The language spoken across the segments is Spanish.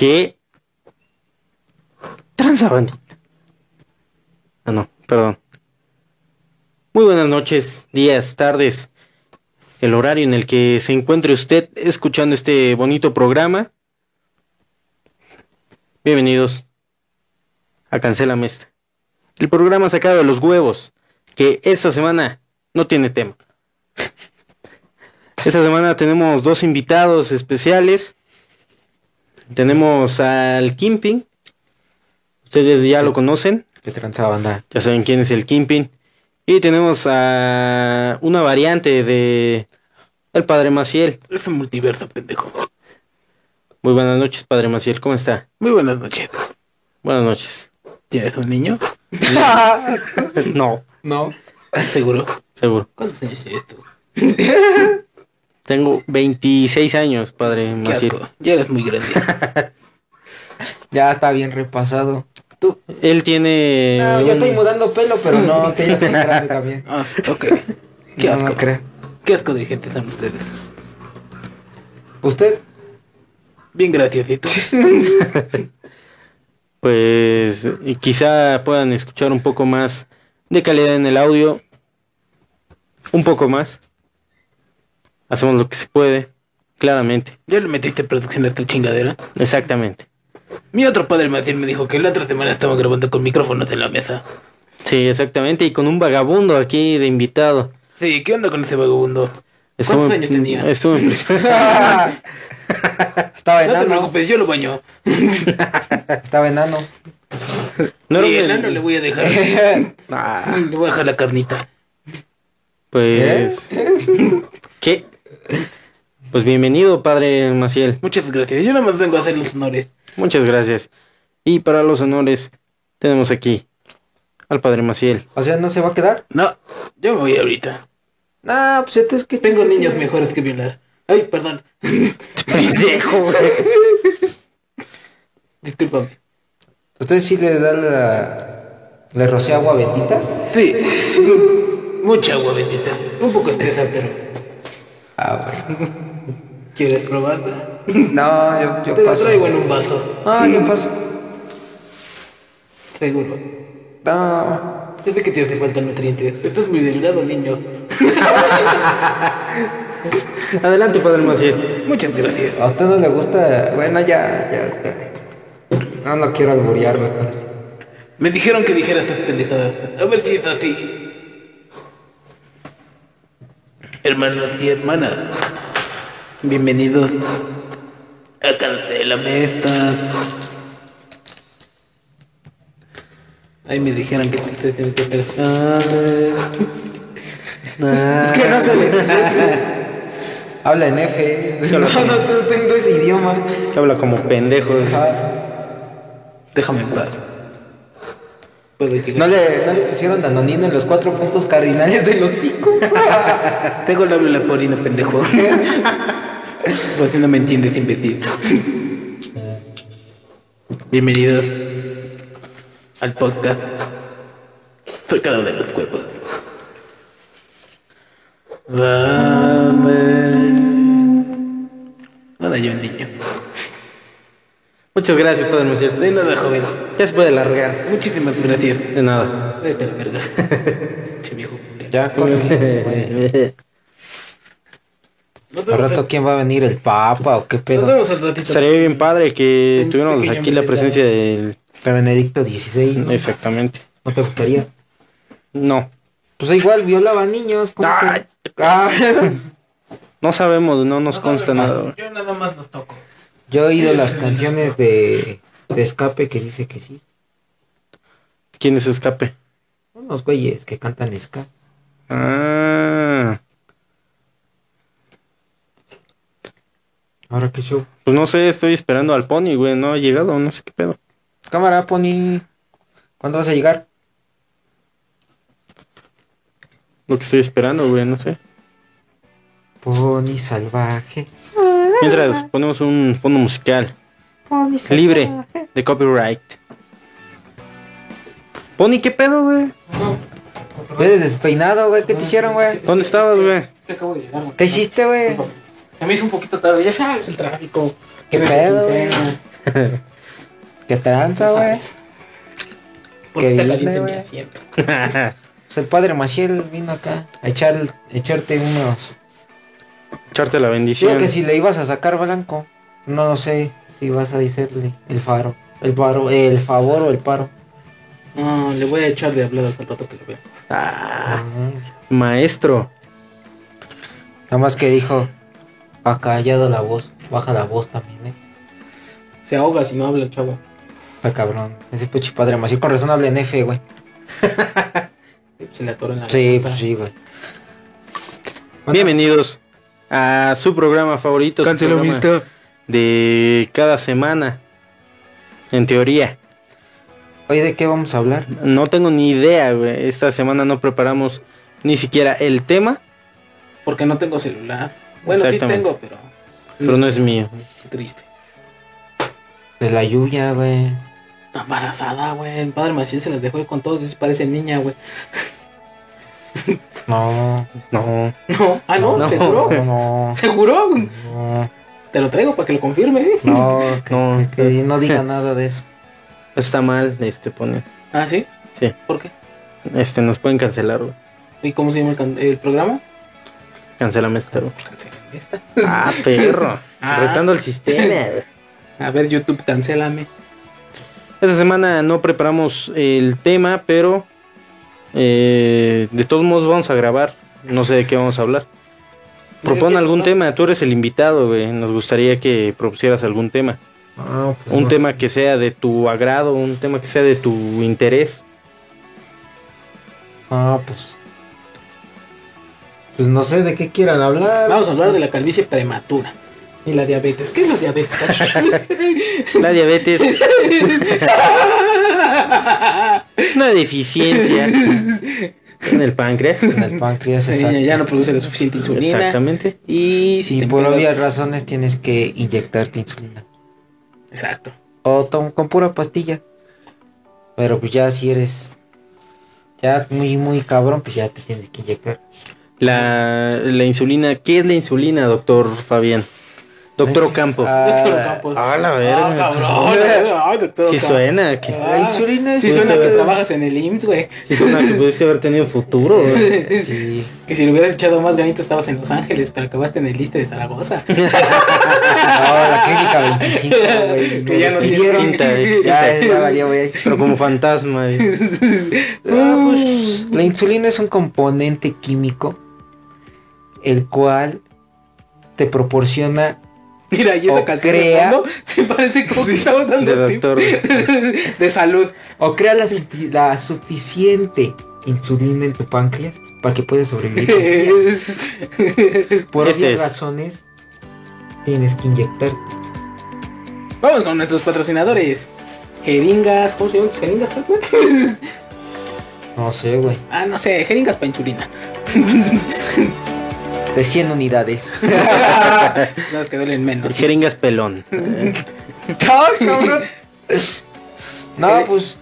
¿Qué? Tranza bandita. Ah, no, perdón. Muy buenas noches, días, tardes, el horario en el que se encuentre usted escuchando este bonito programa. Bienvenidos a Cancela Mesta, el programa sacado de los huevos, que esta semana no tiene tema. Esta semana tenemos dos invitados especiales. Tenemos al Kimping. Ustedes ya lo conocen. ¿Qué tranza banda? Ya saben quién es el Kimping. Y tenemos a una variante de el Padre Maciel. Es un multiverso, pendejo. Muy buenas noches, Padre Maciel. ¿Cómo está? Muy buenas noches. Buenas noches. ¿Tienes un niño? No, No. ¿Seguro? seguro. ¿Cuántos años tienes tú? Tengo 26 años, Padre Qué asco. Ya eres muy grande. Ya está bien repasado. ¿Tú? Él tiene... No, yo estoy mudando pelo, pero no, te estoy grande también. Ah, ok. Qué No, asco. no creo. Qué asco de gente son ustedes. ¿Usted? Bien graciosito. Pues y quizá puedan escuchar un poco más de calidad en el audio. Un poco más. Hacemos lo que se puede. Claramente. ¿Ya le metiste producción a esta chingadera? Exactamente. Mi otro padre Maciel me dijo que la otra semana estaba grabando con micrófonos en la mesa. Sí, exactamente. Y con un vagabundo aquí de invitado. Sí, ¿qué onda con ese vagabundo? Estuvo ¿Cuántos años tenía? Estuvo. Estaba No te enano. preocupes, yo lo baño. Estaba enano. No y enano le voy a dejar. Ah, Le voy a dejar la carnita. pues... ¿Qué? Pues bienvenido, Padre Maciel. Muchas gracias. Yo nada más vengo a hacer los honores. Muchas gracias. Y para los honores tenemos aquí al Padre Maciel. O sea, ¿no se va a quedar? No, yo me voy ahorita. No, pues entonces que Tengo niños mejores que violar. Ay, perdón. Pendejo, güey. Discúlpame. ¿Usted sí le da la... ¿Le rocea agua bendita? Sí. Mucha agua bendita. Un poco espesa, pero. Ah, bueno. ¿Quieres probarla? No, yo, yo Te paso. traigo en un vaso. No, yo paso. Seguro. No. Se ve que te hace falta nutrientes. Estás muy delgado, niño. Adelante, Padre Maciel. Muchas gracias. ¿A usted no le gusta? Bueno, ya, ya. ya. No, no quiero alburear, me parece. Me dijeron que dijera estas pendejadas. A ver si es así. Hermanos y hermanas, bienvenidos a Cancelame esta. Ahí me dijeron que te tienen que. Es que no se le... Habla en F. No, no, no tengo ese idioma. Que habla como pendejo. Déjame en paz. Puedo llegar. ¿No le, ¿No le pusieron danonino en los cuatro puntos cardinales de los cinco? Tengo el labio leporino, pendejo. pues si no me entiendes, imbécil. Bienvenidos al podcast Sacado de los huevos. Dame. Nada, yo niño. Muchas gracias, Padre Maciel. De nada, joven. Ya se puede largar. Muchísimas gracias. De nada. Vete a la verga. che viejo. Ya, corre. güey. Nos Al vemos, rato, al- ¿quién va a venir? ¿El Papa o qué nos pedo? vemos al ratito. Estaría bien padre que Un tuviéramos pequeño aquí la invitado. presencia del... De Benedicto XVI, ¿no? Exactamente. ¿No te gustaría? No. Pues igual violaba niños. ¿cómo que? Ay. Ah. No sabemos, no nos consta nada. Yo nada más los toco. Yo he oído las canciones de, de escape que dice que sí. ¿Quién es escape? Unos güeyes que cantan ska. Ah. Ahora qué show. Pues no sé, estoy esperando al Pony, güey. No ha llegado, no sé qué pedo. Cámara, Pony. ¿Cuándo vas a llegar? Lo que estoy esperando, güey, no sé. Pony salvaje. Mientras ponemos un fondo musical libre de copyright. Pony, ¿qué pedo, güey? Eres despeinado, güey. ¿Qué te hicieron, güey? ¿Dónde estabas, güey? que acabo de llegar. ¿Qué hiciste, güey? Se me hizo un poquito tarde, ya sabes, el tráfico. ¿Qué pedo, quincena. ¿Qué tranza, güey? Porque Que está caliente mi güey. asiento. Pues el padre Maciel vino acá a echar, echarte unos. Echarte la bendición. que si le ibas a sacar blanco, no lo sé si vas a decirle el faro, el paro, el favor o el paro. No, le voy a echar de habladas al rato que lo vea. Ah, Mm. maestro. Nada más que dijo, ha callado la voz, baja la voz también, eh. Se ahoga si no habla el chavo. Está cabrón. Ese puchi padre Maciel, con razón habla en F, güey. Se le atora en la Sí, pues sí, güey. Bienvenidos a su programa favorito. Cancelo programa visto. De cada semana. En teoría. Hoy de qué vamos a hablar? No tengo ni idea, güey. Esta semana no preparamos ni siquiera el tema, Porque no tengo celular. Bueno, sí tengo, pero. pero no es mío. Qué triste. De la lluvia, güey. Está embarazada, güey. El padre Maciel se las dejó ir con todos y parece niña, güey. No, No. No. Ah, no, No. ¿seguro? no, no. ¿Seguro? No, Te lo traigo para que lo confirme. ¿eh? no, que, No. que no diga nada de eso. Está mal, este pone. Ah, ¿sí? Sí. ¿Por qué? Este, nos pueden cancelar, güey. ¿Y cómo se llama el, can- el programa? Cancelame esta, güey. Cancela esta. Ah, perro. Ah. Retando el sistema. A ver, YouTube, cancélame. Esta semana no preparamos el tema, pero eh, de todos modos vamos a grabar. No sé de qué vamos a hablar. Propon ¿De qué algún tema? tema, tú eres el invitado, güey. Nos gustaría que propusieras algún tema. Ah, pues Un no tema sé. que sea de tu agrado, un tema que sea de tu interés. Ah, pues. Pues no sé de qué quieran hablar. Vamos a hablar de la calvicie prematura. Y la diabetes. ¿Qué es la diabetes? La diabetes es una deficiencia en el páncreas. En el páncreas, exacto. ya no produce la suficiente insulina. Exactamente. Y si te por pegas- obvias razones tienes que inyectarte insulina. Exacto. O tom- con pura pastilla. Pero pues ya si eres ya muy, muy cabrón, pues ya te tienes que inyectar. La, la insulina, ¿qué es la insulina, doctor Fabián? Doctor Ocampo. Ah, Doctor Ocampo. Ah, la Ah, verga. cabrón. Ay, doctor Sí Ocampo. suena, que, Ah, La insulina es Sí suena que trabajas en el IMSS, güey. sí suena que pudiste haber tenido futuro. güey. Sí. Que si le hubieras echado más ganitas estabas en Los Ángeles, pero acabaste en el liste de Zaragoza. No, la clínica 25, güey. Que ya no tienes Ya, ya valió, güey. Pero como fantasma. Ah, pues, la insulina es un componente químico el cual te proporciona Mira, y esa O canción crea- de fondo se parece como que estamos dando De tips doctor. de salud. o crea la, sufi- la suficiente insulina en tu páncreas para que puedas sobrevivir. Por obvias es. razones tienes que inyectarte. Vamos con nuestros patrocinadores. Jeringas, ¿cómo se llaman tus jeringas? No sé, güey. ah, no sé, jeringas para insulina. De 100 unidades. Las que duelen menos. Jeringas pelón. no, pues.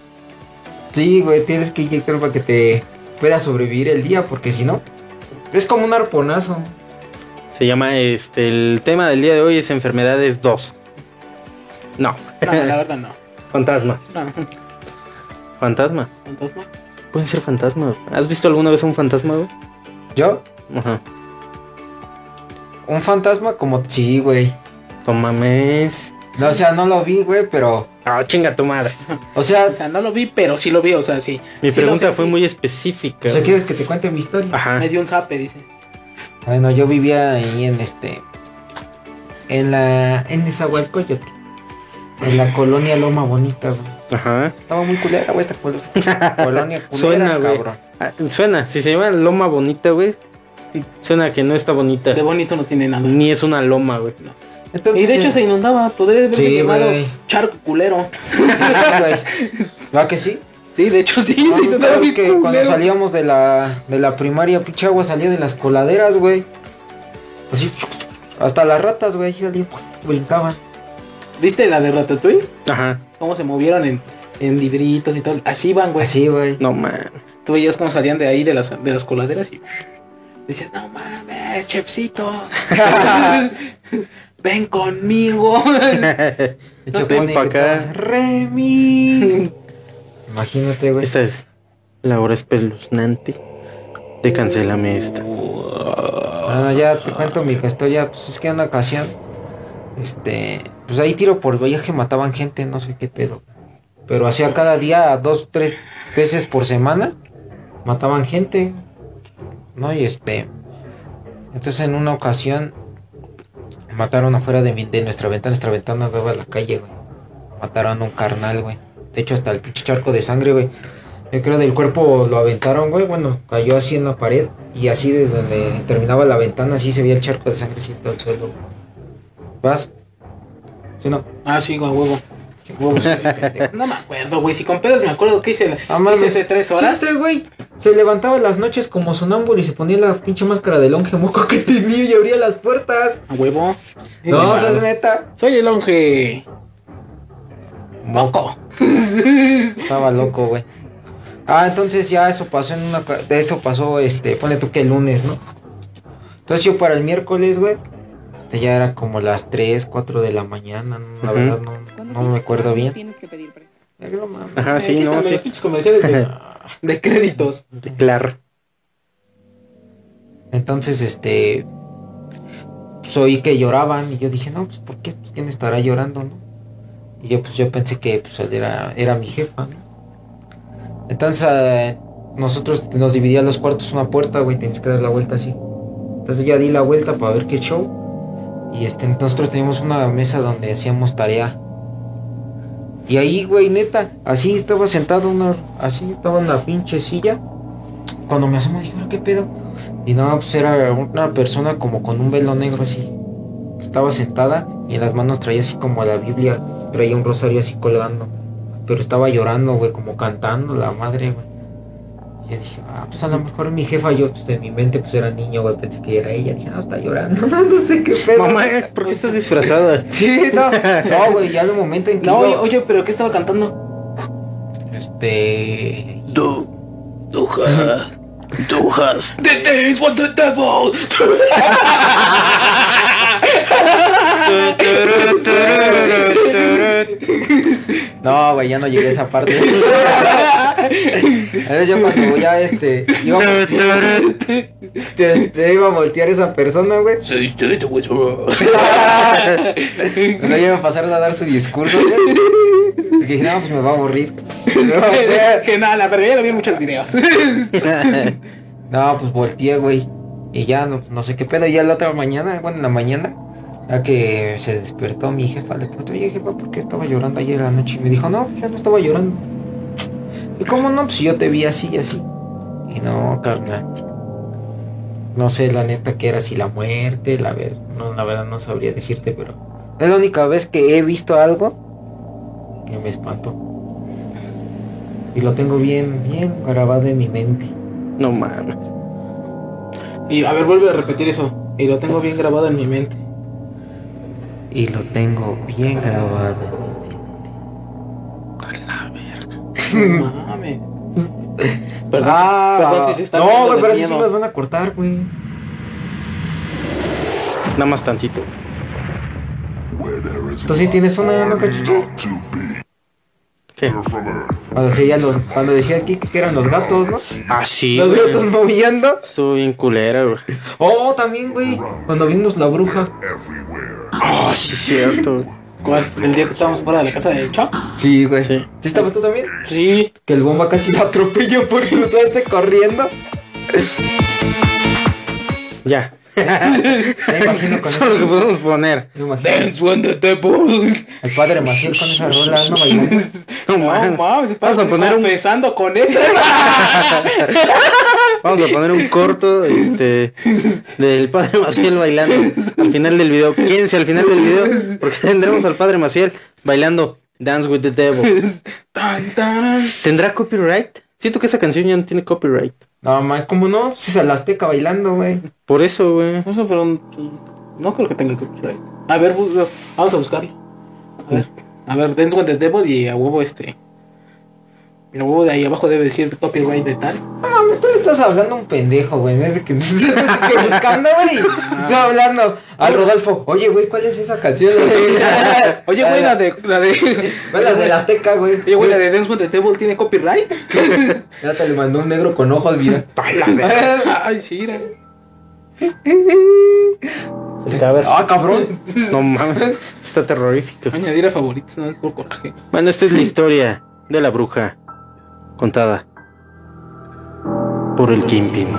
Sí, güey, tienes que inyectar para que te puedas sobrevivir el día, porque si no, es como un arponazo. Se llama, este, el tema del día de hoy es enfermedades 2. No, No, la verdad no. fantasmas. No, Fantasmas. fantasmas. Pueden ser fantasmas. ¿Has visto alguna vez un fantasma, güey? ¿Yo? Ajá. Un fantasma como sí, güey. Tomames. No, o sea, no lo vi, güey, pero. Ah, chinga tu madre. O sea, O sea, no lo vi, pero sí lo vi, o sea, sí. Mi Sí pregunta fue muy específica. o sea, güey. ¿quieres que te cuente mi historia? Ajá. Me dio un zape, dice. Bueno, yo vivía ahí en este. En la. En Nezahualcóyotl. En la colonia Loma Bonita, güey. Ajá. Estaba muy culera, güey, esta col- colonia culera, Suena, güey. cabrón. Ah, Suena, si se llama loma bonita, güey. Suena que no está bonita. De bonito no tiene nada. Ni es una loma, güey. Entonces, Y de hecho eh, se inundaba, podría haberse Sí, llamado güey. charco culero. sí, güey. ¿Va que sí? Sí, de hecho sí, No, se inundaba es que cuando salíamos de la, de la primaria, pinche agua salía de las coladeras, güey. Así, hasta las ratas, güey, ahí salían, brincaban. ¿Viste la de Ratatouille? Ajá. Cómo se movieron en, en libritos y todo. Así van, güey. Así, güey. No, man. Tú veías cómo salían de ahí, de las, de las coladeras y decías, no mames, chefcito. ven conmigo. Hecho, Ven pone pa' y acá. Remy. Imagínate, güey. Esta es la hora espeluznante de Cancélame esta. Bueno, ya te cuento mi historia. Pues es que en una ocasión, este, pues ahí tiro por viaje mataban gente, no sé qué pedo. Pero hacía cada día, dos, tres veces por semana, mataban gente, ¿no? Y este, entonces en una ocasión mataron afuera de, mi- de nuestra ventana, nuestra ventana daba a la calle, güey. Mataron a un carnal, güey. De hecho, hasta el pinche charco de sangre, güey. Yo creo del cuerpo lo aventaron, güey. Bueno, cayó así en la pared. Y así desde donde terminaba la ventana, así se veía el charco de sangre, así está el suelo. ¿Vas? ¿Sí no? Ah, sí, con huevo. No me acuerdo, güey. Si con pedos me acuerdo que hice, Ah, hice hace tres horas. Sí, ese güey se levantaba las noches como sonámbulo y se ponía la pinche máscara de longe moco que tenía y abría las puertas. A huevo. No, Sí, o sea, es neta. Soy el longe. Moco. Estaba loco, güey. Ah, entonces ya eso pasó en una... eso pasó, este, pone tú que el lunes, ¿no? Entonces yo para el miércoles, güey, este, ya era como las 3, 4 de la mañana, ¿no? la Ujú. verdad no, No me acuerdo bien. Tienes que pedir prestado. Ajá, sí, no, los comerciales de créditos. Claro. Entonces, este, pues oí que lloraban y yo dije, no, pues ¿por qué? Pues, ¿Quién estará llorando, no? Y yo pues yo pensé que pues era, era mi jefa, ¿no? Entonces eh, nosotros nos dividían los cuartos una puerta, güey, tenías que dar la vuelta así. Entonces ya di la vuelta para ver qué show. Y este, nosotros teníamos una mesa donde hacíamos tarea. Y ahí, güey, neta, así estaba sentado una, así estaba en la pinche silla. Cuando me asomo dije, "¿Ahora ¿qué pedo? Y no, pues era una persona como con un velo negro así. Estaba sentada y en las manos traía así como la Biblia, traía un rosario así colgando. Pero estaba llorando, güey, como cantando la madre, güey. Y yo dije, ah, pues a lo mejor mi jefa, yo pues de mi mente pues era niño, güey, pensé que era ella. Dije, no, está llorando, no sé qué pedo. Mamá, ¿por qué estás disfrazada? Sí, no, no, güey, ya en el momento en que No, oye, pero ¿qué estaba cantando? este... Du, dujas, dujas. The days for the devil. No, güey, ya no llegué a esa parte. Entonces yo cuando voy a este... Iba a, te, te iba a voltear esa persona, güey. Say the whisperer. No iba a pasar a dar su discurso, güey. Y dije, no, pues me va a aburrir. No, Que nada, la ya lo vi en muchos videos. No, pues volteé, güey. Y ya no, no sé qué pedo. Y ya la otra mañana, bueno, en la mañana, ya que se despertó mi jefa, le pregunté, oye jefa, ¿por qué estaba llorando ayer en la noche? Y me dijo, no, ya no estaba llorando. ¿Y cómo no? Pues yo te vi así y así. Y no, carnal. No sé la neta que era si la muerte, la ver, no, la verdad no sabría decirte, pero es la única vez que he visto algo que me espantó. Y lo tengo bien, bien grabado en mi mente. No mames. Y a ver, vuelve a repetir eso. Y lo tengo bien grabado en mi mente. Y lo tengo bien grabado. No mames. Perdón, ah, perdón si se está No, güey, pero sí miedo. sí las van a cortar, güey. Nada más tantito. Tú sí tienes una, ¿no, cachucho? ¿Qué? Cuando decía, los, cuando decía aquí que eran los gatos, ¿no? Ah, sí. Los güey. gatos moviendo. Estuvo bien culera, güey. Oh, también, güey. Cuando vimos la bruja. Ah, sí, es cierto. ¿Cuál? El día que estábamos fuera de la casa del Chop. Sí, güey. Sí. ¿Sí estabas tú también? Sí. Que el bomba casi lo atropelló por cruzarse corriendo. Ya. Imagino con Solo que eso. podemos poner. Dance when the devil. El padre Maciel con esa rola, no bailando. No, No mames. mames, Vamos a poner un- confesando con eso. Vamos a poner un corto este del padre Maciel bailando al final del video. Quédense al final del video porque tendremos al padre Maciel bailando Dance with the Devil. ¿Tendrá copyright? Siento que esa canción ya no tiene copyright. No, man, ¿cómo no? Si es la azteca bailando, güey. Por eso, güey. No sé, pero no creo que tenga copyright. A ver, vamos a buscarlo. A ver, a ver, Dance with the Devil y a huevo este. Y a huevo de ahí abajo debe decir copyright de tal. Estás hablando un pendejo, güey. En vez de que estás buscando, güey. Estoy hablando al Rodolfo. Oye, güey, ¿cuál es esa canción? Oye, güey, la de. La de. Güey, la de la Azteca, güey. Oye, güey, la de Dance with the Table tiene copyright. Ya te le mandó un negro con ojos, mira. Ay, sí, mira. Ah, cabrón. No mames, está terrorífico. Añadir a favoritos, no por coraje. Bueno, esta es la historia de la bruja contada por el Kimpin.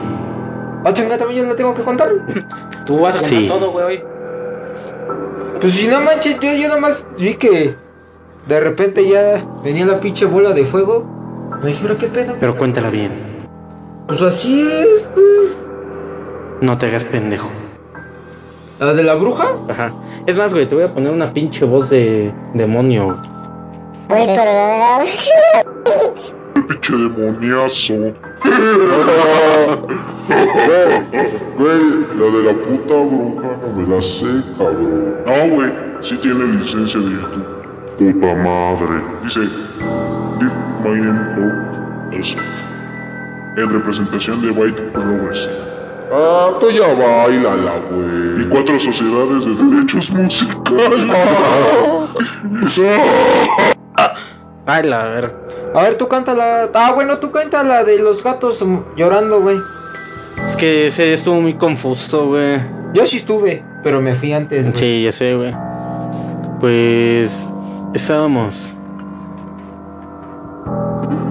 Ah, chinga, también yo lo tengo que contar. Tú vas a contar Sí. todo, güey, hoy. Pues si no manches, yo, yo nomás vi que de repente ya venía la pinche bola de fuego. Me dijeron, ¿qué pedo? Pero cuéntala bien. Pues así es, güey. No te hagas pendejo. ¿La de la bruja? Ajá. Es más, güey, te voy a poner una pinche voz de demonio. Güey, pero pinche demoniazo. Güey, la de la puta bruja no me la sé, cabrón. No, güey, sí tiene licencia de YouTube. Puta madre. Dice, Give my. Eso. En representación de White Progress. Ah, tú ya bailala, güey. Y cuatro sociedades de derechos musicales. Ay, la ver. A ver, tú cántala. Ah, bueno, tú cántala de los gatos llorando, güey. Es que ese estuvo muy confuso, güey. Yo sí estuve, pero me fui antes, güey. Sí, ya sé, güey. Pues estábamos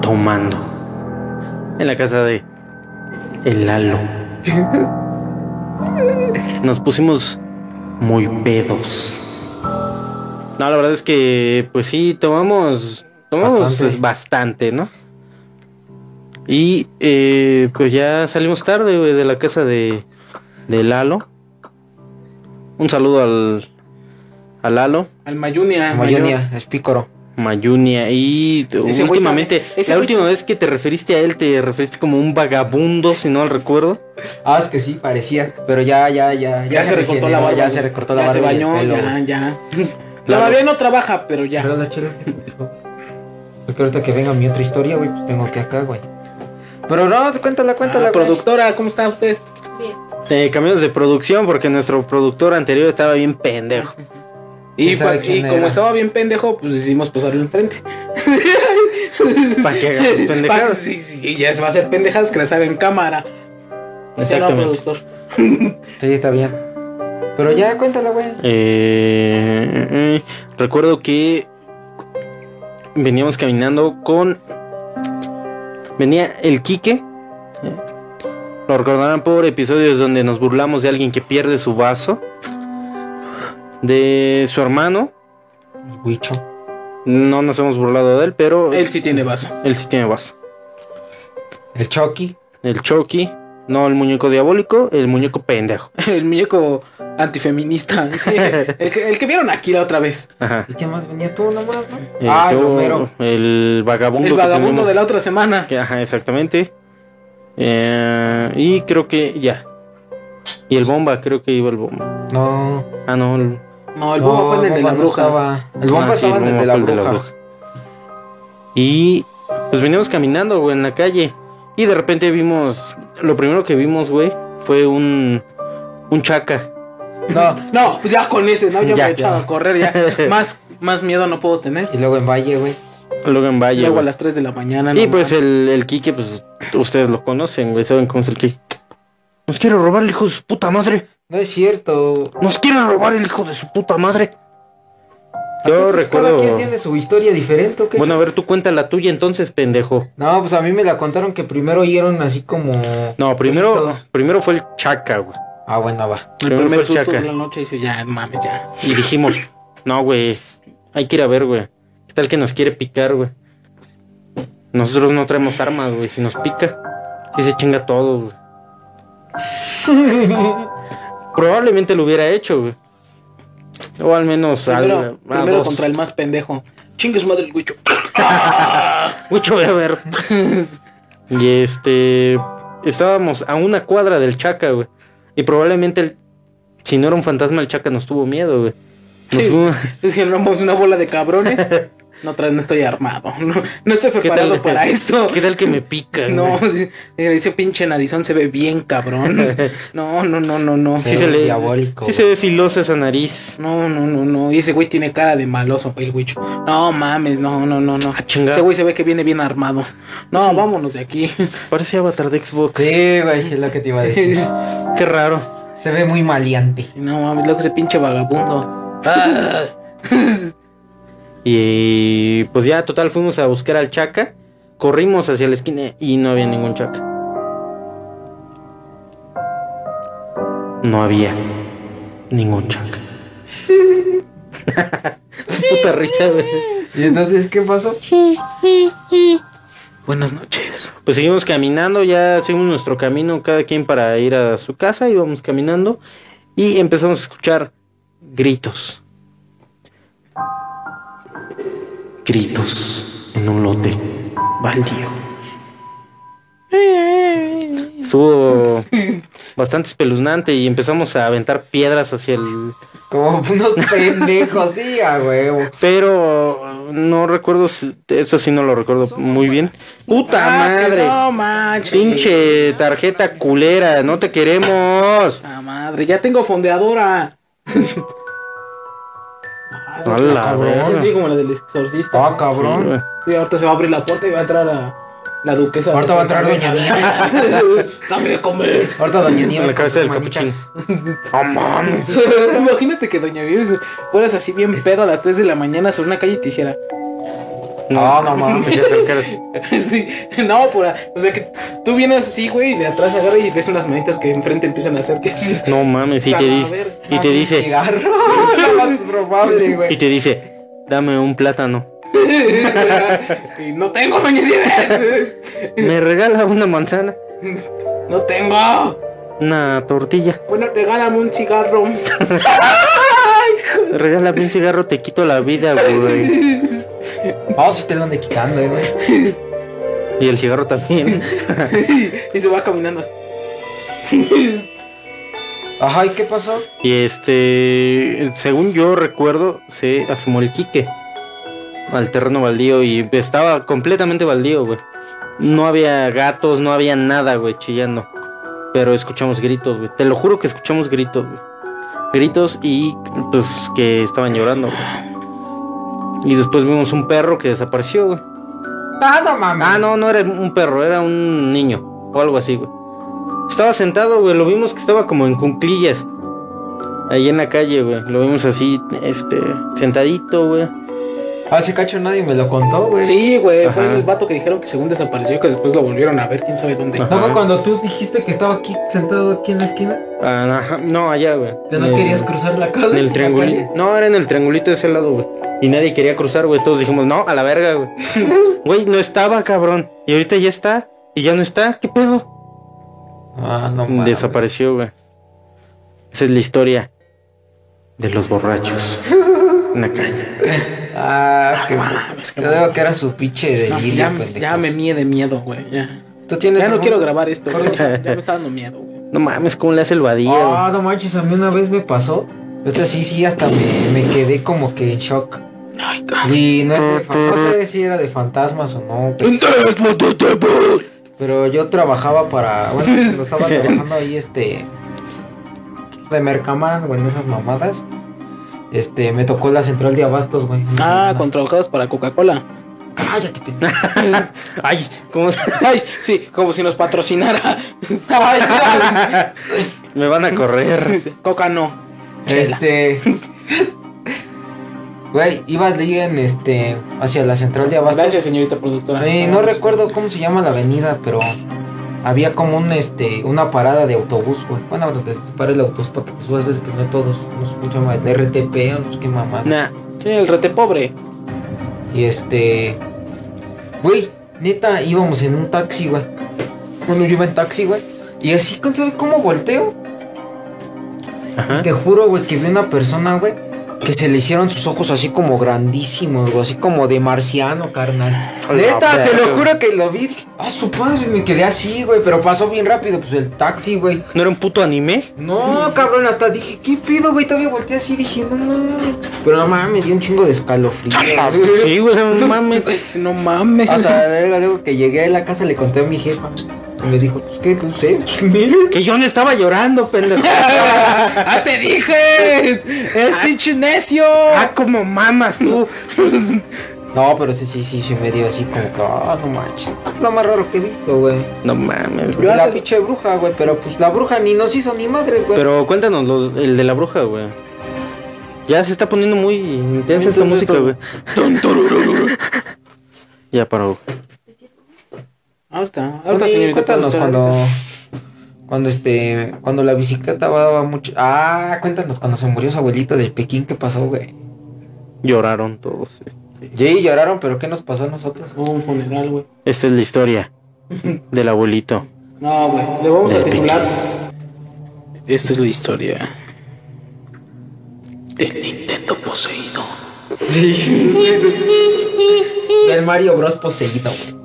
tomando en la casa de el Lalo. Nos pusimos muy pedos. No, la verdad es que, pues sí, tomamos, tomamos Bastante. bastante, bastante ¿no? Y eh, pues ya salimos tarde, güey, de la casa de, de Lalo. Un saludo al, al Lalo, Al Mayunia. Mayonia, es pícoro. Mayunia. Y Ese últimamente, la güey última vez que te referiste a él, te referiste como un vagabundo, si no mal recuerdo. Ah, es que sí, parecía. Pero ya, ya, ya. Ya, se recortó la barba. Ya se recortó la Ya barba. se bañó, pelo, ya, ya. Todavía no trabaja, pero ya. Pero la chela. Porque ahorita que venga mi otra historia, güey, pues tengo que acá, güey. Pero no, cuéntala, cuéntala, Ah, güey. productora, ¿cómo está usted? Eh, cambiamos de producción porque nuestro productor anterior estaba bien pendejo. Y, ¿Quién sabe pa- quién y como estaba bien pendejo, pues hicimos pasarlo enfrente. Para que haga sus pendejadas. Sí, sí, ya se va a hacer pendejadas que las haga en cámara. ¿Sí o no, Exactamente. Sí, está bien. Pero ya, cuéntala, güey. Eh, eh, recuerdo que veníamos caminando con. Venía el Quique. eh, Lo recordarán por episodios donde nos burlamos de alguien que pierde su vaso. De su hermano. El Huicho. No nos hemos burlado de él, pero Él sí tiene vaso. él sí tiene vaso. El Chucky. El Chucky. No el muñeco diabólico, el muñeco pendejo. El muñeco antifeminista. sí, el, que, el que vieron aquí la otra vez. Ajá. ¿Y quién más venía tú nomás, no? Eh, ah, yo, Romero. El vagabundo. El vagabundo tenemos- de la otra semana. Que, ajá, exactamente. Eh, y creo que ya. Y el bomba, creo que iba el bomba. No. Ah, no. el- No, el bobo fue el del de Bomba la bruja. estaba- El bomba ah, sí, estaba en el bomba de la fue el bruja. Y pues veníamos caminando, güey, en la calle. Y de repente vimos. Lo primero que vimos, güey, fue un. Un chaca. No. No, pues ya con ese, ¿no? Yo Ya, me he echado ya. a correr ya. más, más miedo no puedo tener. Y luego en Valle, güey. Luego en Valle. Luego a las 3 de la mañana. Y no pues el, el Quique, pues ustedes lo conocen, güey. ¿Saben cómo es el Quique? Nos quiere robar el hijo de su puta madre. No es cierto. Nos quiere robar el hijo de su puta madre. Yo Entonces, recuerdo. Cada quien tiene su historia diferente, ¿o qué? Bueno, a ver, tú cuenta la tuya entonces, pendejo. No, pues a mí me la contaron que primero oyeron así como. No, primero, primero fue el chaca, güey. Ah, bueno, va. El primero primer fue susto Chaca. de la noche dice, ya, mames, ya. Y dijimos, no, güey, hay que ir a ver, güey. ¿Qué tal que nos quiere picar, güey? Nosotros no traemos armas, güey. Si nos pica, sí se chinga todo, güey. Probablemente lo hubiera hecho, güey. O al menos Primero, al, primero dos. contra el más pendejo. Chingue su madre el guicho. Mucho voy a ver. y este. Estábamos a una cuadra del Chaca, güey. Y probablemente el. Si no era un fantasma, el Chaca nos tuvo miedo, güey. Nos Sí. fuimos- Es que éramos una bola de cabrones. No, no estoy armado. No, no estoy ¿Qué preparado tal- para esto. ¿Qué tal que me pica? No, güey? ese pinche narizón se ve bien cabrón. No, no, no, no, no. Sí se le- Diabólico. Sí se ve filosa esa nariz. No, no, no, no. Y ese güey tiene cara de maloso, el Wicho. No mames, no, no, no, no. Ah. Ese güey se ve que viene bien armado. No, Sí. vámonos de aquí. Parece avatar de Xbox. Sí, güey, es lo que te iba a decir. Qué raro. Se ve muy maleante. No mames, loco, ese pinche vagabundo. Ah. Y pues ya, total, fuimos a buscar al Chaca. Corrimos hacia la esquina y no había ningún Chaca. No había ningún Chaca. Puta risa, güey. ¿Y entonces qué pasó? Buenas noches. Pues seguimos caminando, ya seguimos nuestro camino, cada quien para ir a su casa, íbamos caminando y empezamos a escuchar gritos. Gritos en un lote baldío. Estuvo bastante espeluznante y empezamos a aventar piedras hacia el... Como unos pendejos, sí, a huevo. Pero no recuerdo, si- eso sí no lo recuerdo muy bien. ¡Puta Ah, madre! No manches. Pinche tarjeta culera, no te queremos. Ah, madre, ya tengo fondeadora. A la cabrón. como la del exorcista. Ah, cabrón. Sí, ahorita se va a abrir la puerta y va a entrar la, la duquesa. Ahorita va a entrar Doña Nieves. Dame de comer. Ahorita Doña En Nieves. la cabeza del capuchín. No mames. Imagínate que Doña Nieves fueras así bien pedo a las 3 de la mañana sobre una calle y te hiciera. No, no mames. Te acercara así. sí, no, por a- O sea que tú vienes así, güey, y de atrás agarra y ves unas manitas que enfrente empiezan a hacerte así. No mames, y te dice, verga. y te dice, Cigarro. Lo más probable, y güey. te dice, dame un plátano. y no tengo, Doña. Me regala una manzana, No tengo. una tortilla. Bueno, regálame un cigarro. Regálame un cigarro, te quito la vida, güey. Vamos, si te lo ande quitando, eh, güey. Y el cigarro también. y se va caminando así. Ajá, ¿y qué pasó? Y este, según yo recuerdo, se asomó el Quique al terreno baldío y estaba completamente baldío, güey. No había gatos, no había nada, güey, chillando. Pero escuchamos gritos, güey. Te lo juro que escuchamos gritos, güey. Gritos y pues que estaban llorando, güey. Y después vimos un perro que desapareció, güey. Ah, no mames. Ah, no, no era un perro, era un niño o algo así, güey. Estaba sentado, güey, lo vimos que estaba como en cunclillas. Ahí en la calle, güey. Lo vimos así, este, sentadito, güey. Ah, ese cacho nadie me lo contó, güey. Sí, güey, fue el vato que dijeron que según desapareció, que después lo volvieron a ver, quién sabe dónde. Ajá. ¿No fue cuando tú dijiste que estaba aquí sentado aquí en la esquina? Ah, ajá, no, allá, güey. ¿Que no querías cruzar la casa? En el triangulito. No, era en el triangulito de ese lado, güey. Y nadie quería cruzar, güey. Todos dijimos, no, a la verga, güey. Güey, no estaba, cabrón. Y ahorita ya está. Y ya no está. ¿Qué pedo? Ah, no mames. Desapareció, güey. Esa es la historia de los borrachos la calle. Ah, mames, qué Yo digo que era su pinche No, delirio, ya, pendejos. ya me mie de miedo, güey. Ya, ¿Tú tienes ya no quiero grabar esto, güey. Ya, ya me está dando miedo, güey. No mames, ¿cómo le hace el vadillo? Ah, no manches, a mí una vez me pasó. Este sí, sí, hasta me, me quedé como que en shock. Ay. Y no, es de no sé si era de fantasmas o no. Pero, pero yo trabajaba para. Bueno, cuando estaba trabajando ahí, este. De Mercaman, güey, en esas mamadas. Este, me tocó la central de abastos, güey. Ah, semana. con trabajadas para Coca-Cola. Cállate, pendejo. Ay, ¿cómo se... Ay, sí, como si nos patrocinara. Ay, Me van a correr. Coca no. Este. Güey, ibas en este. hacia la central de abastos. Gracias, señorita productora. Eh, no recuerdo cómo se llama la avenida, pero había como un este una parada de autobús, güey. Bueno, donde se para el autobús para que te subas, ves que no todos, no sé se llama, el RTP o no sé qué mamada. Nah, Sí, el rete pobre. Y este. Güey, neta, íbamos en un taxi, güey. Bueno, yo iba en taxi, güey. Y así, ¿sabe cómo volteo? ajá. Te juro, güey, que vi una persona, güey, que se le hicieron sus ojos así como grandísimos, güey, así como de marciano, carnal. Neta, te lo juro que lo vi. Ah, su padre, me quedé así, güey, pero pasó bien rápido, pues el taxi, güey. ¿No era un puto anime? No, cabrón, hasta dije, ¿qué pido, güey? Todavía volteé así, dije, no mames. Pero no mames, me dio un chingo de escalofrío. Ah, Sí, güey, no mames. No mames. Hasta luego que llegué a la casa le conté a mi jefa. Y me dijo, pues qué, no sé. Que yo no estaba llorando, pendejo. ¡Ah, te dije! ¡Es pinche necio! Ah, como mamas tú. No, pero sí, sí, sí, sí me dio así como que, ah, no manches. Es lo más raro que he visto, güey. No mames, güey. La pinche bruja, güey, pero pues la bruja ni nos hizo ni madres, güey. Pero cuéntanos lo- el de la bruja, güey. Ya se está poniendo muy intensa esta música, güey. Ya paró. Ahorita, ahorita, señorita. cuéntanos cuando. ahorita. Cuando este. Cuando la bicicleta daba mucho. Ah, cuéntanos cuando se murió su abuelito del Pekín, ¿qué pasó, güey? Lloraron todos. Sí, lloraron, pero ¿qué nos pasó a nosotros? Hubo un funeral, güey. Esta es la historia del abuelito. No, güey. Le vamos a titular. Esta es la historia. Del Nintendo poseído. Del Mario Bros poseído, güey.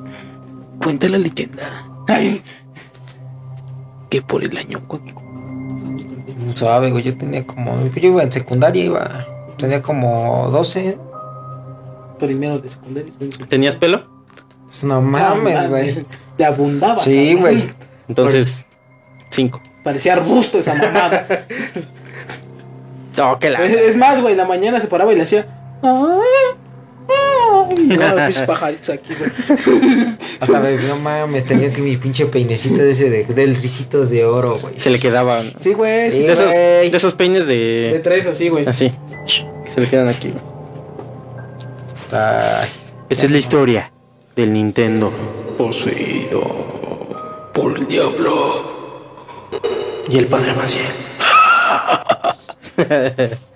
Cuenta la leyenda. Ay, que por el año Suave, güey. Yo tenía como. Yo iba en secundaria, iba. Tenía como 12. primero de secundaria. ¿Tenías pelo? No mames, güey. Le abundaba. Sí, güey. Entonces, cinco. Parecía arbusto esa mamada. Oh, qué la. es, es más, güey, en la mañana se paraba y le hacía. "Ah, ah", y no, pinches pajaritos aquí, güey. Hasta, güey, no mames. Tenía que mi pinche peinecito de ese de, del risitos de oro, güey. Se le quedaba. ¿no? Sí, güey, sí, De esos, güey. de esos peines de de. tres así, güey. Así. Se le quedan aquí. güey. Ay, Esta es la historia del Nintendo. Poseído por el diablo. Y el padre Maciel.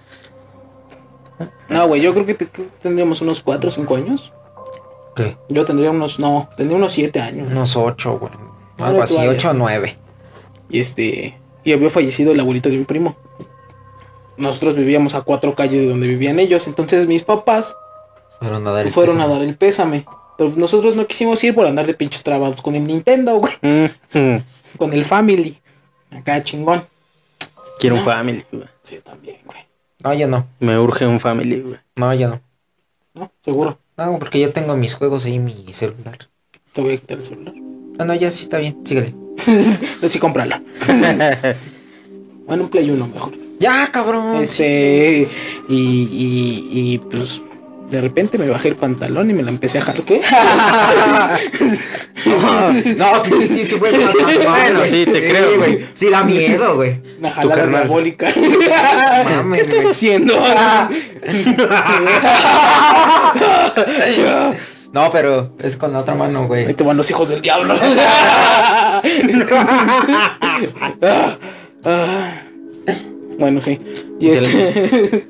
No, güey, yo creo que, te- que tendríamos unos 4 o 5 años. ¿Qué? Yo tendría unos, no, tendría unos 7 años. Unos ocho, güey. Algo no, así, todavía. ocho o nueve. Y este, y había fallecido el abuelito de mi primo. Nosotros vivíamos a cuatro calles de donde vivían ellos. Entonces mis papás Fueron a dar el fueron a pésame. dar el pésame. Pero nosotros no quisimos ir por andar de pinches trabados con el Nintendo, güey. Mm. Con el Family. Acá chingón. Quiero un family, güey. Sí, también, güey. No, ya no. Me urge un family, güey. No, ya no. ¿No? Seguro. No, porque yo tengo mis juegos ahí en mi celular. Te voy a quitar el celular. Ah, no, ya sí está bien. Síguele. Así cómprala. Bueno, un Play 1 mejor. Ya, cabrón. Este, y, y, y pues de repente me bajé el pantalón y me la empecé a jalar. ¿Qué? No, sí, sí, sí, sí, fue Bueno, sí, te creo, güey. Sí, da miedo, güey. Una jalada diabólica. ¿Qué estás güey. haciendo? No, pero es con la otra mano, Ahí güey. te van los hijos del diablo. Ah, ah. Bueno, sí. Y Y este...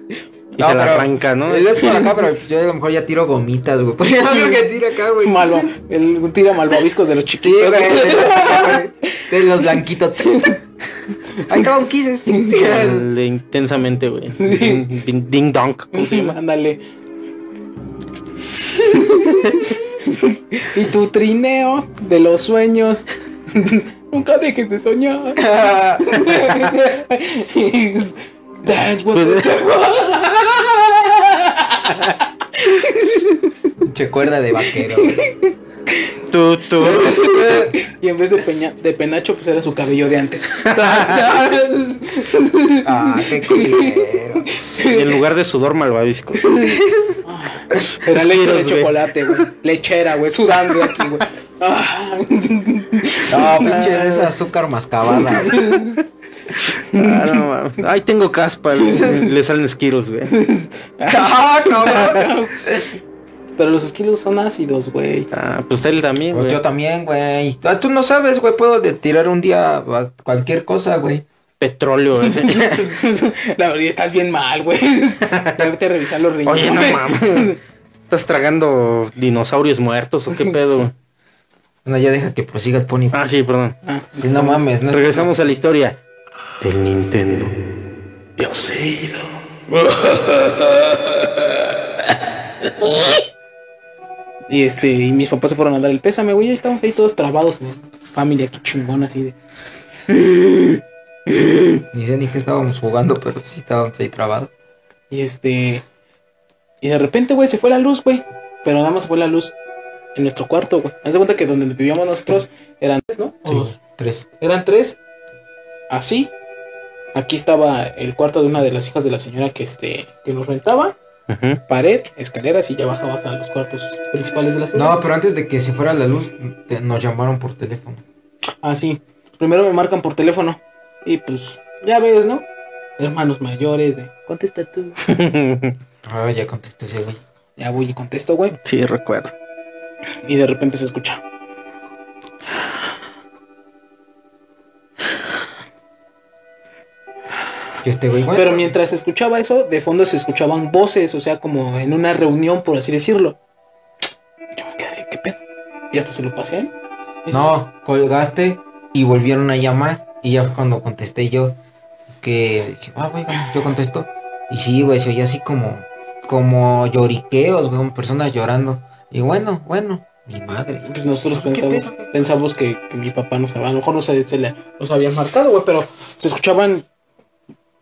Y se la arranca, ¿no? Es por acá, pero yo a lo mejor ya tiro gomitas, güey. Porque no creo que tira acá, güey. Malva, el tira malvaviscos de los Sí, chiquitos. güey. De los blanquitos. Ahí estaba un kiss este. De intensamente, güey. Ding, ding, ding dong. ¿Cómo se llama? Ándale. y tu trineo de los sueños. Nunca dejes de soñar. That's what Che cuerda de vaquero. Tú, tú. Y en vez de, peña, de penacho, pues era su cabello de antes. Ah, qué culero. Y en lugar de sudor malvavisco. Era leche de chocolate, güey. Lechera, güey. Sudando aquí, güey. Ah. No, pinche esa azúcar mascabada. güey. Ah, no, mames. Ay, tengo caspa. Le, le salen esquiros, güey. Ah, no, no. Pero los esquilos son ácidos, güey. Ah, pues él también, Pues güey. yo también, güey. Ah, Tú no sabes, güey. Puedo de tirar un día a cualquier cosa, güey. Petróleo, ese. La verdad, estás bien mal, güey. Debete revisar los riñones. Oye, no mames. ¿Estás tragando dinosaurios muertos o qué pedo? No, ya deja que prosiga el pony. Ah, sí, perdón. Ah, Sí, no mames, no es- Regresamos a la historia del Nintendo. Dioseido. Y este, y mis papás se fueron a dar el pésame, güey. Y estábamos ahí todos trabados, güey. Familia aquí chingón, así de. Ni sé ni qué estábamos jugando, pero sí estábamos ahí trabados. Y este. Y de repente, güey, se fue la luz, güey. Pero nada más se fue la luz en nuestro cuarto, güey. Haz de cuenta que donde vivíamos nosotros eran tres, ¿no? O dos. tres. Eran tres. Así. Aquí estaba el cuarto de una de las hijas de la señora que este. que nos rentaba. Pared, escaleras y ya bajabas a los cuartos principales de la señora. No, pero antes de que se fuera la luz, te- nos llamaron por teléfono. Ah, sí. Primero me marcan por teléfono. Y pues, ya ves, ¿no? Hermanos mayores de. Contesta tú. Ah, ya contestó ese güey. Ya voy y contesto, güey. sí, recuerdo. Y de repente se escucha. Este güey, bueno, Pero mientras se escuchaba eso, de fondo se escuchaban voces, o sea, como en una reunión, por así decirlo. Yo me quedé así, ¿qué pedo? Y hasta se lo pasé a él. No, colgaste y volvieron a llamar. Y ya fue cuando contesté yo. Que dije, ah, güey, yo contesto. Y sí, güey, se oía así como, como lloriqueos, güey, como personas llorando. Y bueno, bueno, mi madre. Pues nosotros ¿Qué pensamos, pensamos que, que mi papá nos había, a lo mejor nos, se le, nos habían marcado, güey, pero se escuchaban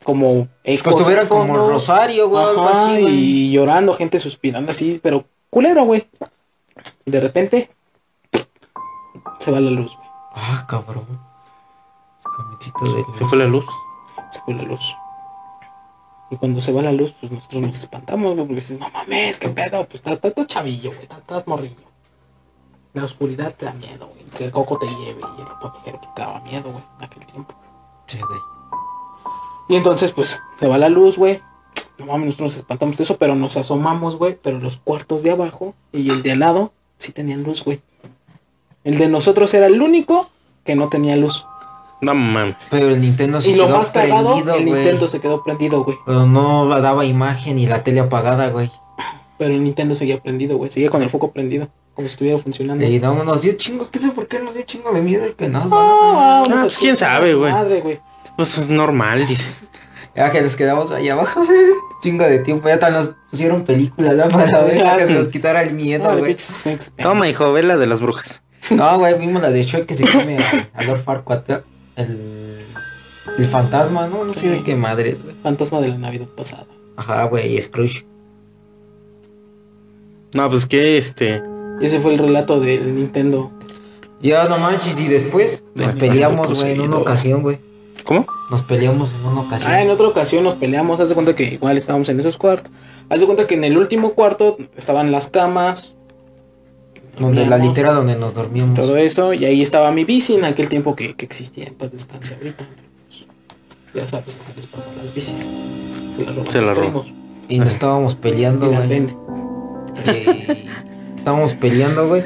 como Pues ecos que estuvieran como fondo. Rosario, güey, algo así, güey. y llorando, gente suspirando así, pero culero, güey. Y de repente se va la luz, güey. Ah, cabrón. De Se fue la luz. Se fue la luz. Y cuando se va la luz, pues nosotros nos espantamos, güey, porque dices, no mames, qué pedo, pues estás chavillo, güey, estás- estás morrillo. La oscuridad te da miedo, güey, que el coco te lleve y el papajero te daba miedo, güey, en aquel tiempo. Sí, güey. Y entonces, pues, se va la luz, güey. No mames, nosotros nos espantamos de eso, pero nos asomamos, güey. Pero los cuartos de abajo y el de al lado sí tenían luz, güey. El de nosotros era el único que no tenía luz. No mames. Pero el Nintendo se y lo más cagado, prendido, el güey. Nintendo se quedó prendido, güey. Pero no daba imagen y la tele apagada, güey. Pero el Nintendo seguía prendido, güey. Seguía con el foco prendido, como si estuviera funcionando. Y no, nos dio chingos, ¿qué sé por qué nos dio chingo de miedo que nos Ah, Ah, pues, quién sabe, güey. Madre, güey. Pues es normal, dice. Ya que nos quedamos ahí abajo, chingo de tiempo, ya hasta nos pusieron películas ¿no? para ver Ya, que se sí. nos quitara el miedo, güey. Toma, hijo, ve la de las brujas. No, güey, vimos la de Shrek que se come a, Lord Farquaad, el, el fantasma, ¿no? No sé de qué madres, güey. Fantasma de la Navidad pasada. Ajá, güey, Scrooge. No, pues que este. Y ese fue el relato del Nintendo. Ya, no manches, y después nos peleamos, güey, en una ocasión, güey. ¿Cómo? Nos peleamos en una ocasión. Ah, en otra ocasión nos peleamos. Haz de cuenta que igual estábamos en esos cuartos. Haz de cuenta que en el último cuarto estaban las camas, donde la litera donde nos dormíamos. todo eso. Y ahí estaba mi bici en aquel tiempo que, que existía. Paz descanse ahorita. Pues, ya sabes lo que les pasa a las bicis. Se las roban. Se las los roban. primos Y nos estábamos peleando, Y las venden. Y estábamos peleando, güey.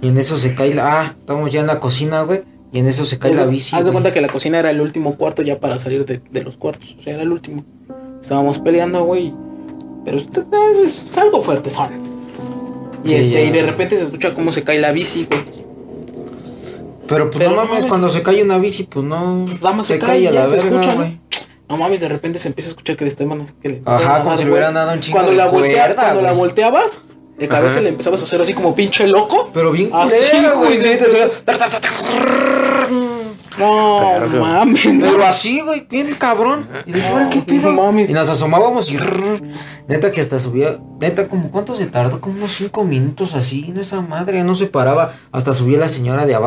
Y en eso se cae la. Ah, estábamos ya en la cocina, güey. Y en eso se cae la bici. Haz de cuenta que la cocina era el último cuarto ya para salir de, de los cuartos. O sea, era el último. Estábamos peleando, güey. Pero es, algo fuerte, son. Y, Sí, este, y de repente se escucha cómo se cae la bici, güey. Pero pues Pero no mames, mames. cuando se cae una bici, pues no. Más se, se cae, cae, a la se verga, güey. No mames, de repente se empieza a escuchar que le estaban que le Ajá, como si hubieran dado un chingo Cuando de la voltea- cuerda, cuando la volteabas de cabeza Ajá. le empezabas a hacer así como pinche loco. Pero bien Así, culero, güey, No mames, Pero así, güey, bien cabrón. Y dije, No, "Ay, ¿qué no pedo? mames. Y nos asomábamos y. Neta que hasta subía. Neta, como cuánto se tardó, como unos cinco minutos así. No esa madre, no se paraba. Hasta subía la señora de abajo.